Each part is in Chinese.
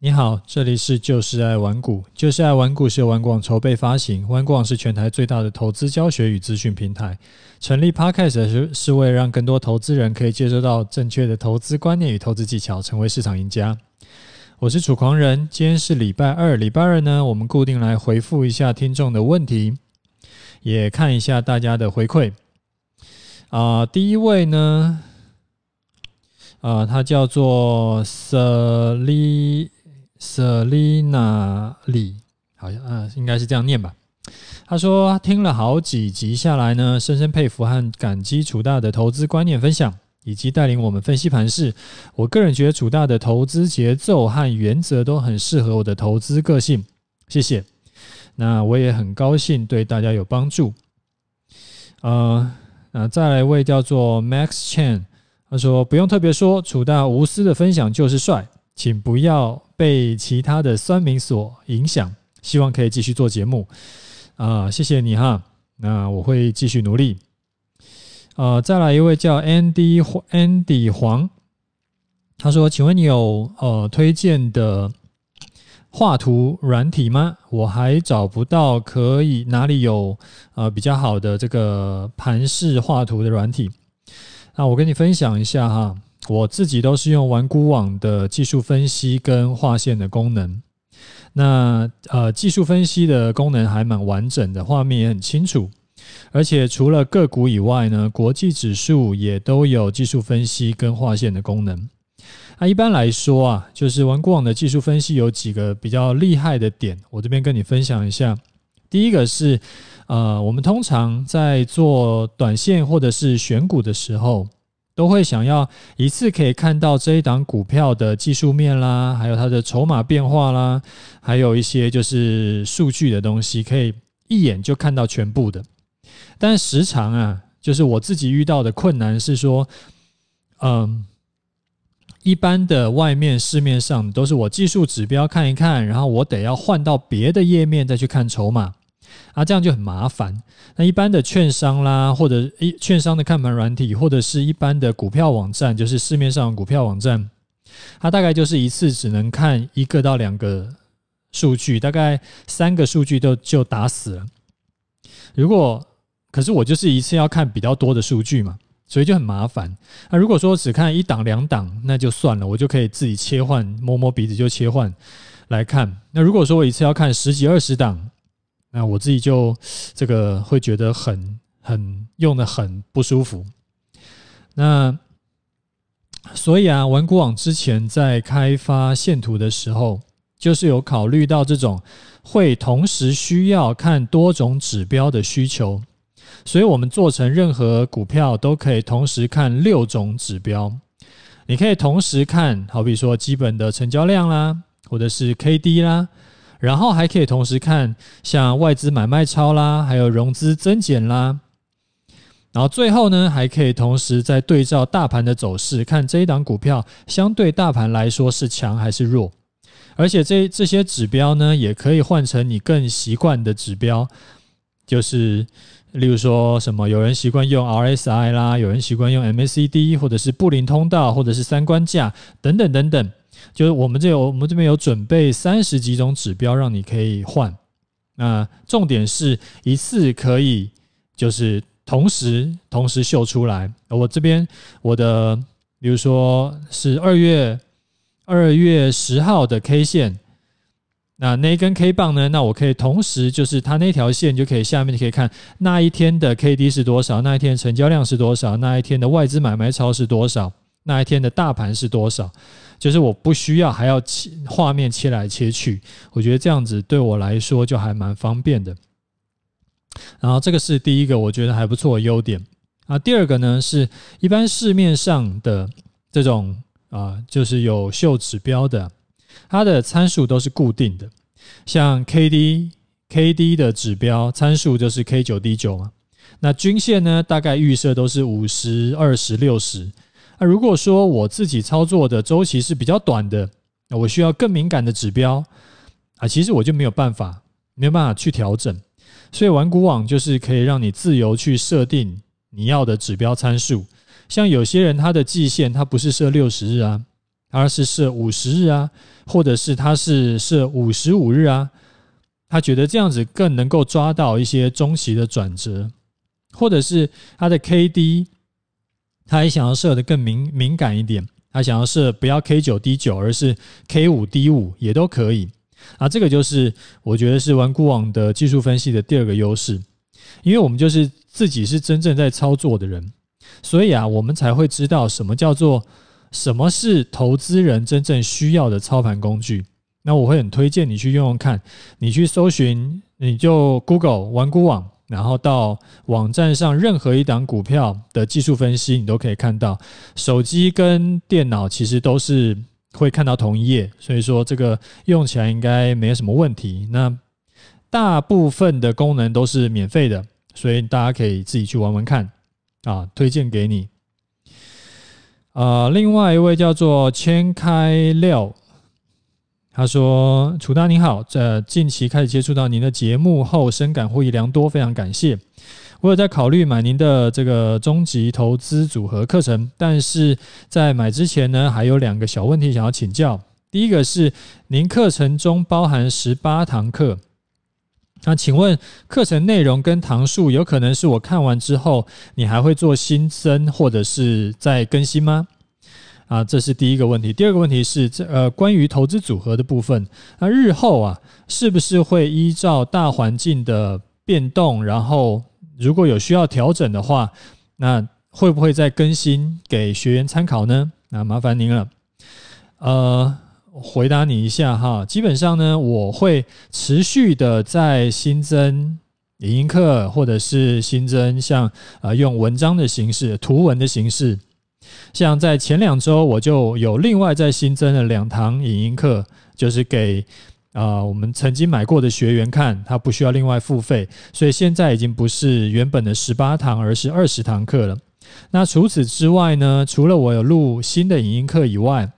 你好，这里是就是爱玩股，就是爱玩股是由玩广筹备发行，玩广是全台最大的投资教学与资讯平台。成立 Podcast 是是为了让更多投资人可以接收到正确的投资观念与投资技巧，成为市场赢家。我是楚狂人，今天是礼拜二，礼拜二呢，我们固定来回复一下听众的问题，也看一下大家的回馈。啊、第一位呢，啊、他叫做 Sally。Selina 李好像啊，应该是这样念吧。他说听了好几集下来呢，深深佩服和感激楚大的投资观念分享，以及带领我们分析盘势。我个人觉得楚大的投资节奏和原则都很适合我的投资个性。谢谢。那我也很高兴对大家有帮助。呃，那再来一位叫做 Max Chen，他说不用特别说，楚大无私的分享就是帅。请不要被其他的酸民所影响，希望可以继续做节目啊、谢谢你哈，那我会继续努力。呃，再来一位叫 Andy Andy 黄，他说：“请问你有呃推荐的画图软体吗？我还找不到可以哪里有呃比较好的这个盘式画图的软体。那我跟你分享一下哈。”我自己都是用玩股网的技术分析跟画线的功能。那呃，技术分析的功能还蛮完整的，画面也很清楚。而且除了个股以外呢，国际指数也都有技术分析跟画线的功能。那一般来说啊，就是玩股网的技术分析有几个比较厉害的点，我这边跟你分享一下。第一个是呃，我们通常在做短线或者是选股的时候。都会想要一次可以看到这一档股票的技术面啦，还有它的筹码变化啦，还有一些就是数据的东西，可以一眼就看到全部的。但时常啊，就是我自己遇到的困难是说，嗯，一般的外面市面上都是我技术指标看一看，然后我得要换到别的页面再去看筹码。啊，这样就很麻烦。那一般的券商啦，或者一券商的看盘软体，或者是一般的股票网站，就是市面上的股票网站，它大概就是一次只能看一个到两个数据，大概三个数据都就打死了。如果可是我就是一次要看比较多的数据嘛，所以就很麻烦。那如果说只看一档两档，那就算了，我就可以自己切换，摸摸鼻子就切换来看。那如果说我一次要看十几二十档，那我自己就这个会觉得很很用得很不舒服。那所以啊，玩股网之前在开发线图的时候，就是有考虑到这种会同时需要看多种指标的需求，所以我们做成任何股票都可以同时看六种指标。你可以同时看，好比说基本的成交量啦，或者是 KD 啦。然后还可以同时看像外资买卖超啦，还有融资增减啦。然后最后呢，还可以同时再对照大盘的走势，看这一档股票相对大盘来说是强还是弱。而且这这些指标呢，也可以换成你更习惯的指标，就是例如说什么，有人习惯用 RSI 啦，有人习惯用 MACD，或者是布林通道，或者是三关价等等等等。就是我们这有我们这边有准备三十几种指标让你可以换，那重点是一次可以就是同时同时秀出来。我这边我的比如说是二月二月十号的 K 线，那那一根 K 棒呢？那我可以同时就是它那条线就可以下面就可以看那一天的 KD 是多少，那一天成交量是多少，那一天的外资买卖超是多少，那一天的大盘是多少。就是我不需要还要切画面切来切去，我觉得这样子对我来说就还蛮方便的。然后这个是第一个我觉得还不错的优点啊。第二个呢，是一般市面上的这种啊，就是有秀指标的，它的参数都是固定的。像 K D K D 的指标参数就是 K 九 D 九嘛，那均线呢，大概预设都是五十、二十、六十。那如果说我自己操作的周期是比较短的，那我需要更敏感的指标啊，其实我就没有办法，没有办法去调整。所以玩股网就是可以让你自由去设定你要的指标参数。像有些人他的季线他不是设六十日啊，而是设五十日啊，或者是他是设五十五日啊，他觉得这样子更能够抓到一些中期的转折，或者是他的 K D，他也想要设的更敏敏感一点，他想要设不要 K 九 D 九，而是 K 五 D 五也都可以啊。这个就是我觉得是玩固网的技术分析的第二个优势，因为我们就是自己是真正在操作的人，所以啊，我们才会知道什么叫做。什么是投资人真正需要的操盘工具？那我会很推荐你去用用看。你去搜寻，你就 Google 玩固网，然后到网站上任何一档股票的技术分析，你都可以看到。手机跟电脑其实都是会看到同一页，所以说这个用起来应该没有什么问题。那大部分的功能都是免费的，所以大家可以自己去玩玩看啊，推荐给你。呃，另外一位叫做千开料，他说：“楚大您好，在近期开始接触到您的节目后，深感获益良多，非常感谢。我有在考虑买您的这个终极投资组合课程，但是在买之前呢，还有两个小问题想要请教。第一个是，您课程中包含十八堂课。”那请问课程内容跟堂数有可能是我看完之后，你还会做新增或者是再更新吗？啊，这是第一个问题。第二个问题是，这呃关于投资组合的部分，那日后啊是不是会依照大环境的变动，然后如果有需要调整的话，那会不会再更新给学员参考呢？那麻烦您了。呃。回答你一下哈，基本上呢，我会持续的在新增影音课，或者是新增像呃用文章的形式、图文的形式。像在前两周，我就有另外再新增了两堂影音课，就是给啊我们曾经买过的学员看，他不需要另外付费，所以现在已经不是原本的十八堂，而是二十堂课了。那除此之外呢，除了我有录新的影音课以外，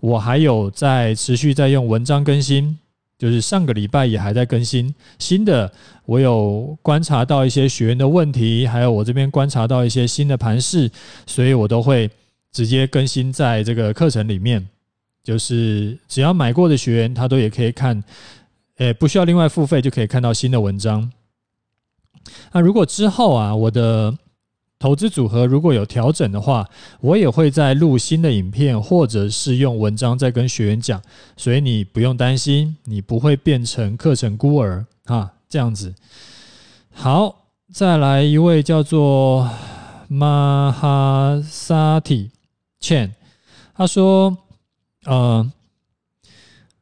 我还有在持续在用文章更新，就是上个礼拜也还在更新新的。我有观察到一些学员的问题，还有我这边观察到一些新的盘势，所以我都会直接更新在这个课程里面。就是只要买过的学员，他都也可以看，诶，不需要另外付费就可以看到新的文章。那如果之后啊，我的投资组合如果有调整的话，我也会再录新的影片，或者是用文章再跟学员讲，所以你不用担心，你不会变成课程孤儿啊，这样子。好，再来一位叫做 Mahasati Chen，他说：“呃，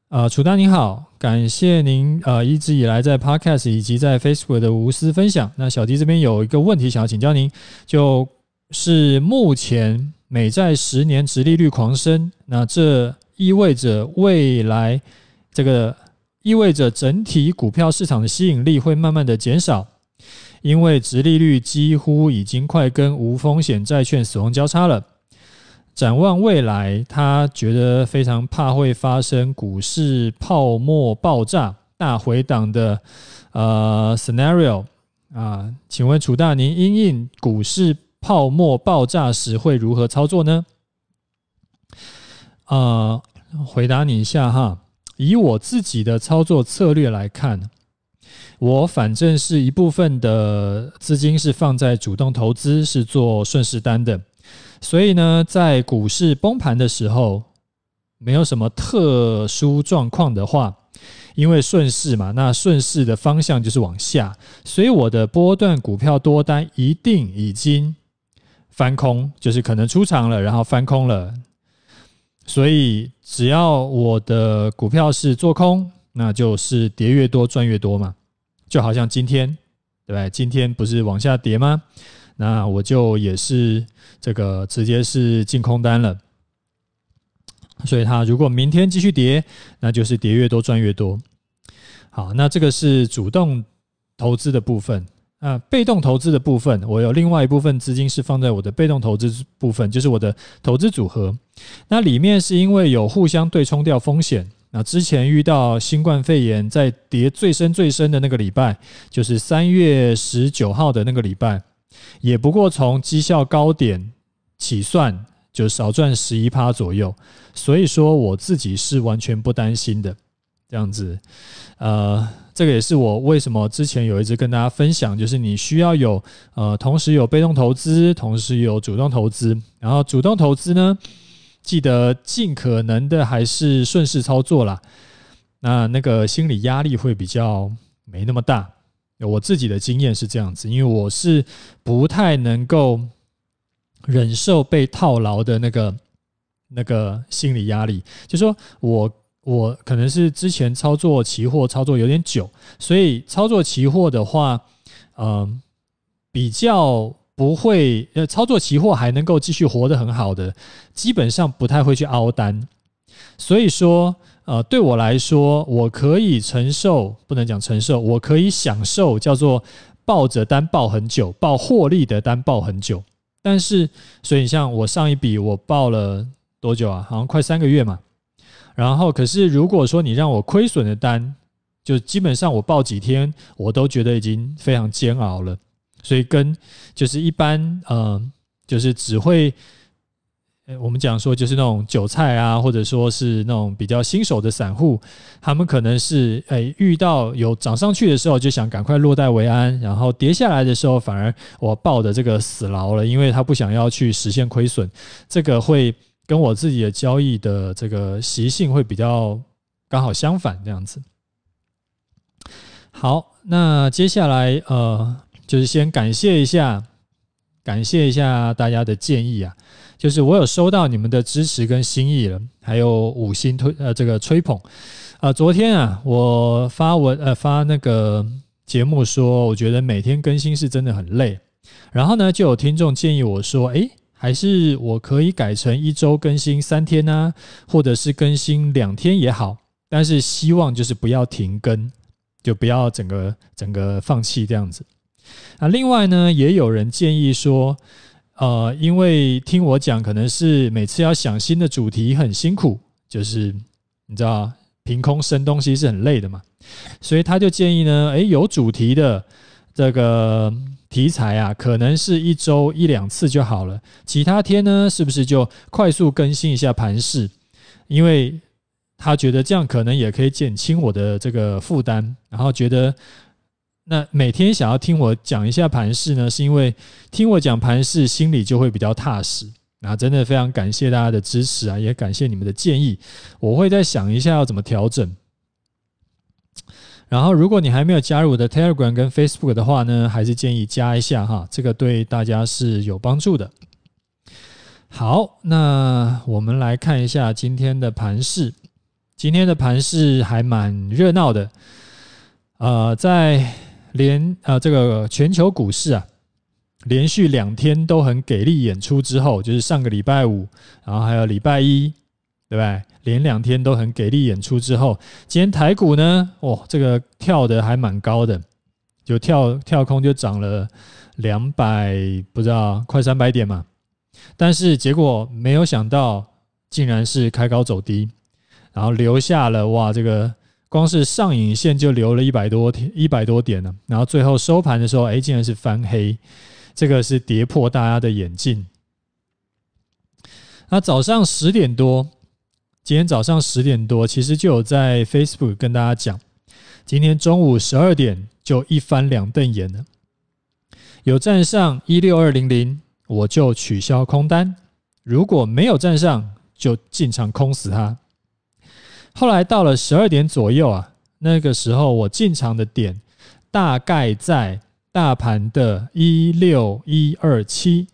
呃，楚丹你好。”感谢您呃一直以来在 Podcast 以及在 Facebook 的无私分享。那小迪这边有一个问题想要请教您，就是目前美债十年殖利率狂升，那这意味着未来这个意味着整体股票市场的吸引力会慢慢的减少，因为殖利率几乎已经快跟无风险债券死亡交叉了。展望未来，他觉得非常怕会发生股市泡沫爆炸、大回档的呃 scenario 啊，请问楚大，您因应股市泡沫爆炸时会如何操作呢？啊，回答你一下哈，以我自己的操作策略来看，我反正是一部分的资金是放在主动投资，是做顺势单的。所以呢，在股市崩盘的时候，没有什么特殊状况的话，因为顺势嘛，那顺势的方向就是往下，所以我的波段股票多单一定已经翻空，就是可能出场了，然后翻空了。所以只要我的股票是做空，那就是跌越多赚越多嘛，就好像今天，对不对？今天不是往下跌吗？那我就也是这个直接是进空单了，所以它如果明天继续跌，那就是跌越多赚越多。好，那这个是主动投资的部分。啊，被动投资的部分，我有另外一部分资金是放在我的被动投资部分，就是我的投资组合。那里面是因为有互相对冲掉风险。那之前遇到新冠肺炎在跌最深最深的那个礼拜，就是三月十九号的那个礼拜。也不过从绩效高点起算，就少赚十一趴左右。所以说我自己是完全不担心的，这样子。呃，这个也是我为什么之前有一直跟大家分享，就是你需要有呃，同时有被动投资，同时有主动投资。然后主动投资呢，记得尽可能的还是顺势操作啦。那那个心理压力会比较没那么大。我自己的经验是这样子，因为我是不太能够忍受被套牢的那个那个心理压力，就说我。我可能是之前操作期货操作有点久，所以操作期货的话，嗯，比较不会呃，操作期货还能够继续活得很好的，基本上不太会去凹单。所以说，呃，对我来说，我可以承受，不能讲承受，我可以享受叫做抱着单抱很久，抱获利的单抱很久。但是，所以像我上一笔我报了多久啊？好像快三个月嘛。然后，可是如果说你让我亏损的单，就基本上我报几天，我都觉得已经非常煎熬了。所以跟就是一般，呃，就是只会，我们讲说就是那种韭菜啊，或者说是那种比较新手的散户，他们可能是诶遇到有涨上去的时候就想赶快落袋为安，然后跌下来的时候反而我抱的这个死牢了，因为他不想要去实现亏损，这个会。跟我自己的交易的这个习性会比较刚好相反，这样子。好，那接下来呃，就是先感谢一下，感谢一下大家的建议啊，就是我有收到你们的支持跟心意了，还有五星推呃这个吹捧啊、呃。昨天啊，我发文呃发那个节目说，我觉得每天更新是真的很累，然后呢，就有听众建议我说，诶。还是我可以改成一周更新三天呢，或者是更新两天也好，但是希望就是不要停更，就不要整个整个放弃这样子。啊，另外呢，也有人建议说，呃，因为听我讲，可能是每次要想新的主题很辛苦，就是你知道，凭空生东西是很累的嘛，所以他就建议呢，诶，有主题的这个。题材啊，可能是一周一两次就好了，其他天呢，是不是就快速更新一下盘势？因为他觉得这样可能也可以减轻我的这个负担，然后觉得那每天想要听我讲一下盘势呢，是因为听我讲盘势心里就会比较踏实。那真的非常感谢大家的支持啊，也感谢你们的建议，我会再想一下要怎么调整。然后，如果你还没有加入我的 Telegram 跟 Facebook 的话呢，还是建议加一下哈，这个对大家是有帮助的。好，那我们来看一下今天的盘势。今天的盘势还蛮热闹的，呃，在连呃这个全球股市啊，连续两天都很给力演出之后，就是上个礼拜五，然后还有礼拜一，对不对？连两天都很给力演出之后，今天台股呢，哦，这个跳的还蛮高的，就跳跳空就涨了两百，不知道快三百点嘛。但是结果没有想到，竟然是开高走低，然后留下了哇，这个光是上影线就留了一百多天一百多点呢。然后最后收盘的时候，哎，竟然是翻黑，这个是跌破大家的眼镜。那早上十点多。今天早上十点多，其实就有在 Facebook 跟大家讲，今天中午十二点就一翻两瞪眼了。有站上一六二零零，我就取消空单；如果没有站上，就进场空死它。后来到了十二点左右啊，那个时候我进场的点大概在大盘的一六一二七。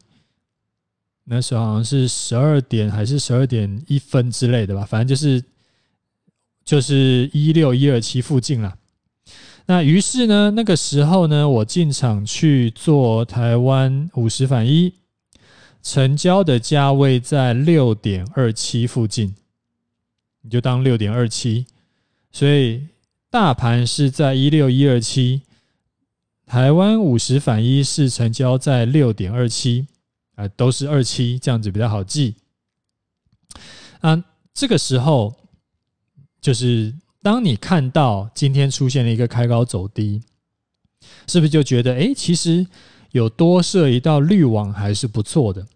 那时候好像是十二点还是十二点一分之类的吧，反正就是就是一六一二七附近了。那于是呢，那个时候呢，我进场去做台湾五十反一，成交的价位在六点二七附近，你就当六点二七。所以大盘是在一六一二七，台湾五十反一是成交在六点二七。啊，都是二七这样子比较好记。啊，这个时候就是当你看到今天出现了一个开高走低，是不是就觉得哎，其实有多设一道滤网还是不错的？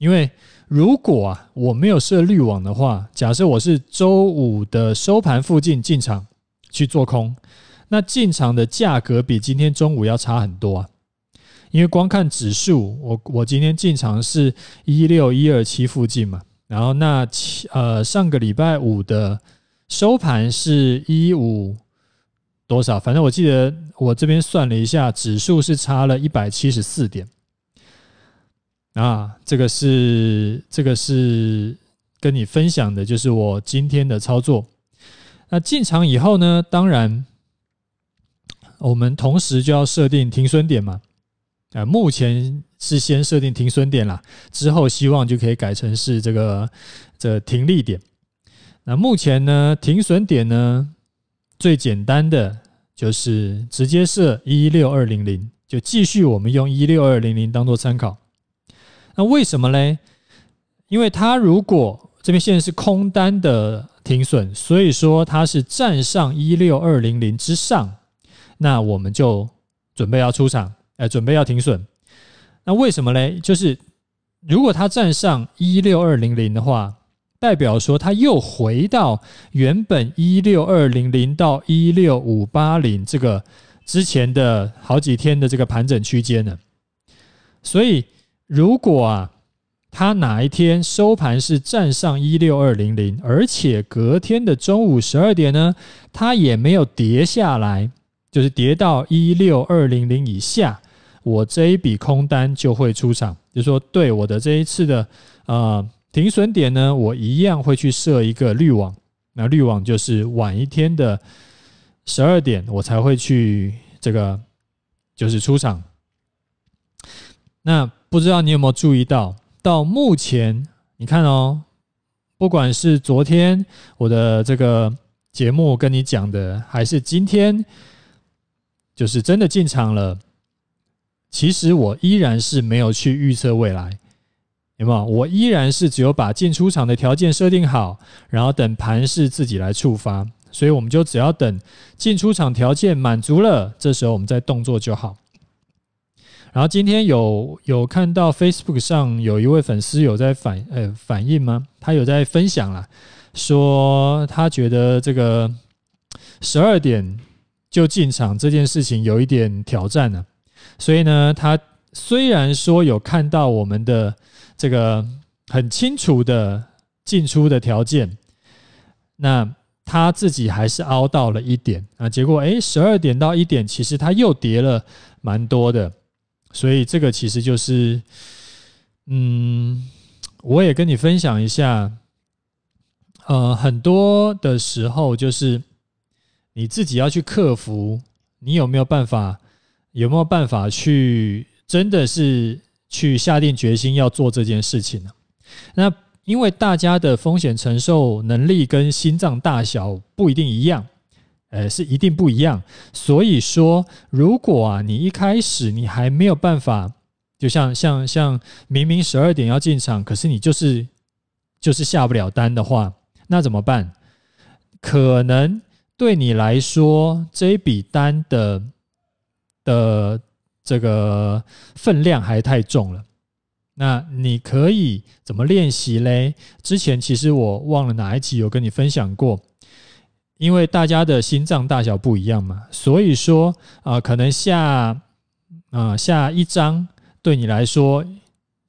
因为如果啊我没有设滤网的话，假设我是周五的收盘附近进场去做空，那进场的价格比今天中午要差很多啊。因为光看指数，我我今天进场是一六一二七附近嘛，然后那呃上个礼拜五的收盘是一五多少？反正我记得我这边算了一下，指数是差了一百七十四点。啊，这个是这个是跟你分享的，就是我今天的操作。那进场以后呢，当然我们同时就要设定停损点嘛。啊，目前是先设定停损点啦，之后希望就可以改成是这个这个停利点。那目前呢，停损点呢，最简单的就是直接设一六二零零，就继续我们用一六二零零当做参考。那为什么嘞？因为它如果这边现在是空单的停损，所以说它是站上一六二零零之上，那我们就准备要出场。哎，准备要停损，那为什么嘞？就是如果它站上一六二零零的话，代表说它又回到原本一六二零零到一六五八零这个之前的好几天的这个盘整区间呢。所以，如果啊，它哪一天收盘是站上一六二零零，而且隔天的中午十二点呢，它也没有跌下来，就是跌到一六二零零以下。我这一笔空单就会出场，就是说，对我的这一次的呃停损点呢，我一样会去设一个滤网。那滤网就是晚一天的十二点，我才会去这个就是出场。那不知道你有没有注意到，到目前你看哦，不管是昨天我的这个节目跟你讲的，还是今天就是真的进场了。其实我依然是没有去预测未来，有没有？我依然是只有把进出场的条件设定好，然后等盘势自己来触发，所以我们就只要等进出场条件满足了，这时候我们再动作就好。然后今天有有看到 Facebook 上有一位粉丝有在反呃反应吗？他有在分享啦，说他觉得这个十二点就进场这件事情有一点挑战呢。所以呢，他虽然说有看到我们的这个很清楚的进出的条件，那他自己还是凹到了一点啊。结果诶，十二点到一点，其实他又跌了蛮多的。所以这个其实就是，嗯，我也跟你分享一下，呃，很多的时候就是你自己要去克服，你有没有办法？有没有办法去真的是去下定决心要做这件事情呢？那因为大家的风险承受能力跟心脏大小不一定一样，呃，是一定不一样。所以说，如果啊你一开始你还没有办法，就像像像明明十二点要进场，可是你就是就是下不了单的话，那怎么办？可能对你来说这一笔单的。的这个分量还太重了，那你可以怎么练习嘞？之前其实我忘了哪一集有跟你分享过，因为大家的心脏大小不一样嘛，所以说啊，可能下啊下一张对你来说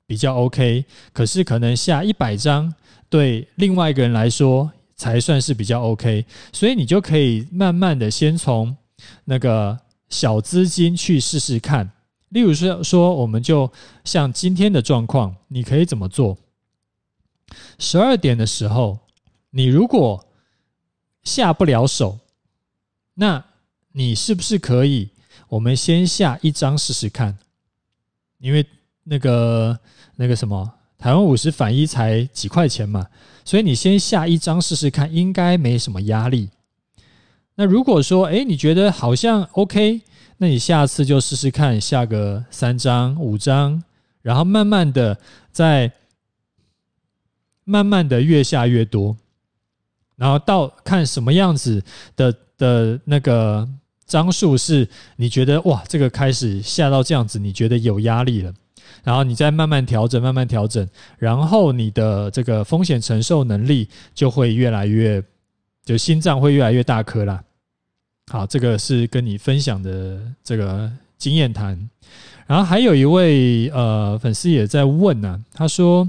比较 OK，可是可能下一百张对另外一个人来说才算是比较 OK，所以你就可以慢慢的先从那个。小资金去试试看，例如说说，我们就像今天的状况，你可以怎么做？十二点的时候，你如果下不了手，那你是不是可以？我们先下一张试试看，因为那个那个什么，台湾五十反一才几块钱嘛，所以你先下一张试试看，应该没什么压力。那如果说，哎，你觉得好像 OK，那你下次就试试看，下个三张、五张，然后慢慢的再慢慢的越下越多，然后到看什么样子的的那个张数是你觉得哇，这个开始下到这样子，你觉得有压力了，然后你再慢慢调整，慢慢调整，然后你的这个风险承受能力就会越来越，就心脏会越来越大颗啦。好，这个是跟你分享的这个经验谈。然后还有一位呃粉丝也在问呢、他说：“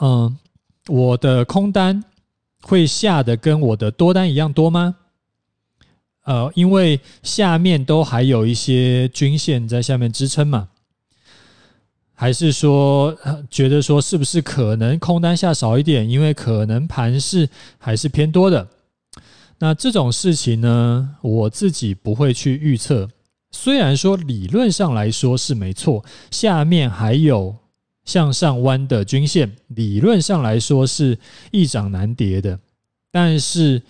嗯、我的空单会下的跟我的多单一样多吗？”呃，因为下面都还有一些均线在下面支撑嘛，还是说觉得说是不是可能空单下少一点？因为可能盘势还是偏多的。那这种事情呢，我自己不会去预测。虽然说理论上来说是没错，下面还有向上弯的均线，理论上来说是易涨难跌的，但是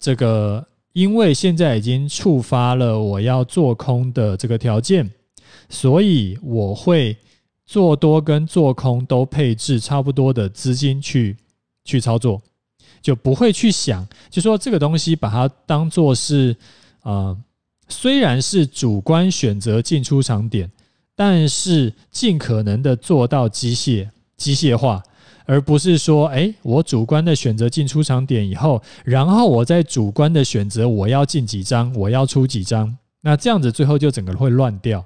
这个。因为现在已经触发了我要做空的这个条件，所以我会做多跟做空都配置差不多的资金去去操作，就不会去想，就说这个东西把它当做是呃，虽然是主观选择进出场点，但是尽可能的做到机械机械化。而不是说，哎，我主观的选择进出场点以后，然后我再主观的选择我要进几张，我要出几张，那这样子最后就整个会乱掉。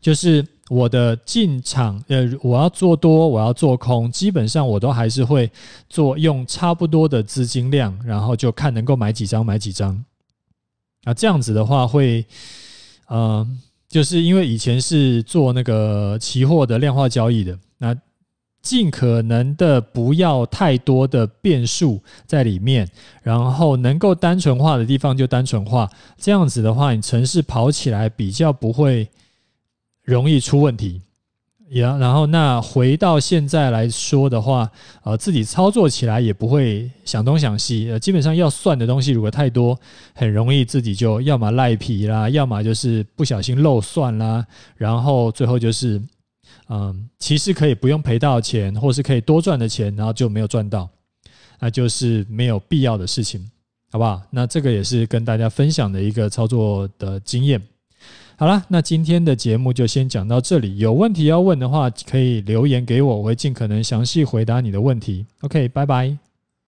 就是我的进场，呃，我要做多，我要做空，基本上我都还是会做用差不多的资金量，然后就看能够买几张买几张。那，这样子的话会，呃，就是因为以前是做那个期货的量化交易的，那。尽可能的不要太多的变数在里面，然后能够单纯化的地方就单纯化，这样子的话，你城市跑起来比较不会容易出问题。也然后那回到现在来说的话，呃，自己操作起来也不会想东想西，呃，基本上要算的东西如果太多，很容易自己就要么赖皮啦，要么就是不小心漏算啦，然后最后就是。嗯，其实可以不用赔到钱，或是可以多赚的钱，然后就没有赚到，那就是没有必要的事情，好不好？那这个也是跟大家分享的一个操作的经验。好了，那今天的节目就先讲到这里。有问题要问的话，可以留言给我，我会尽可能详细回答你的问题。OK，拜拜。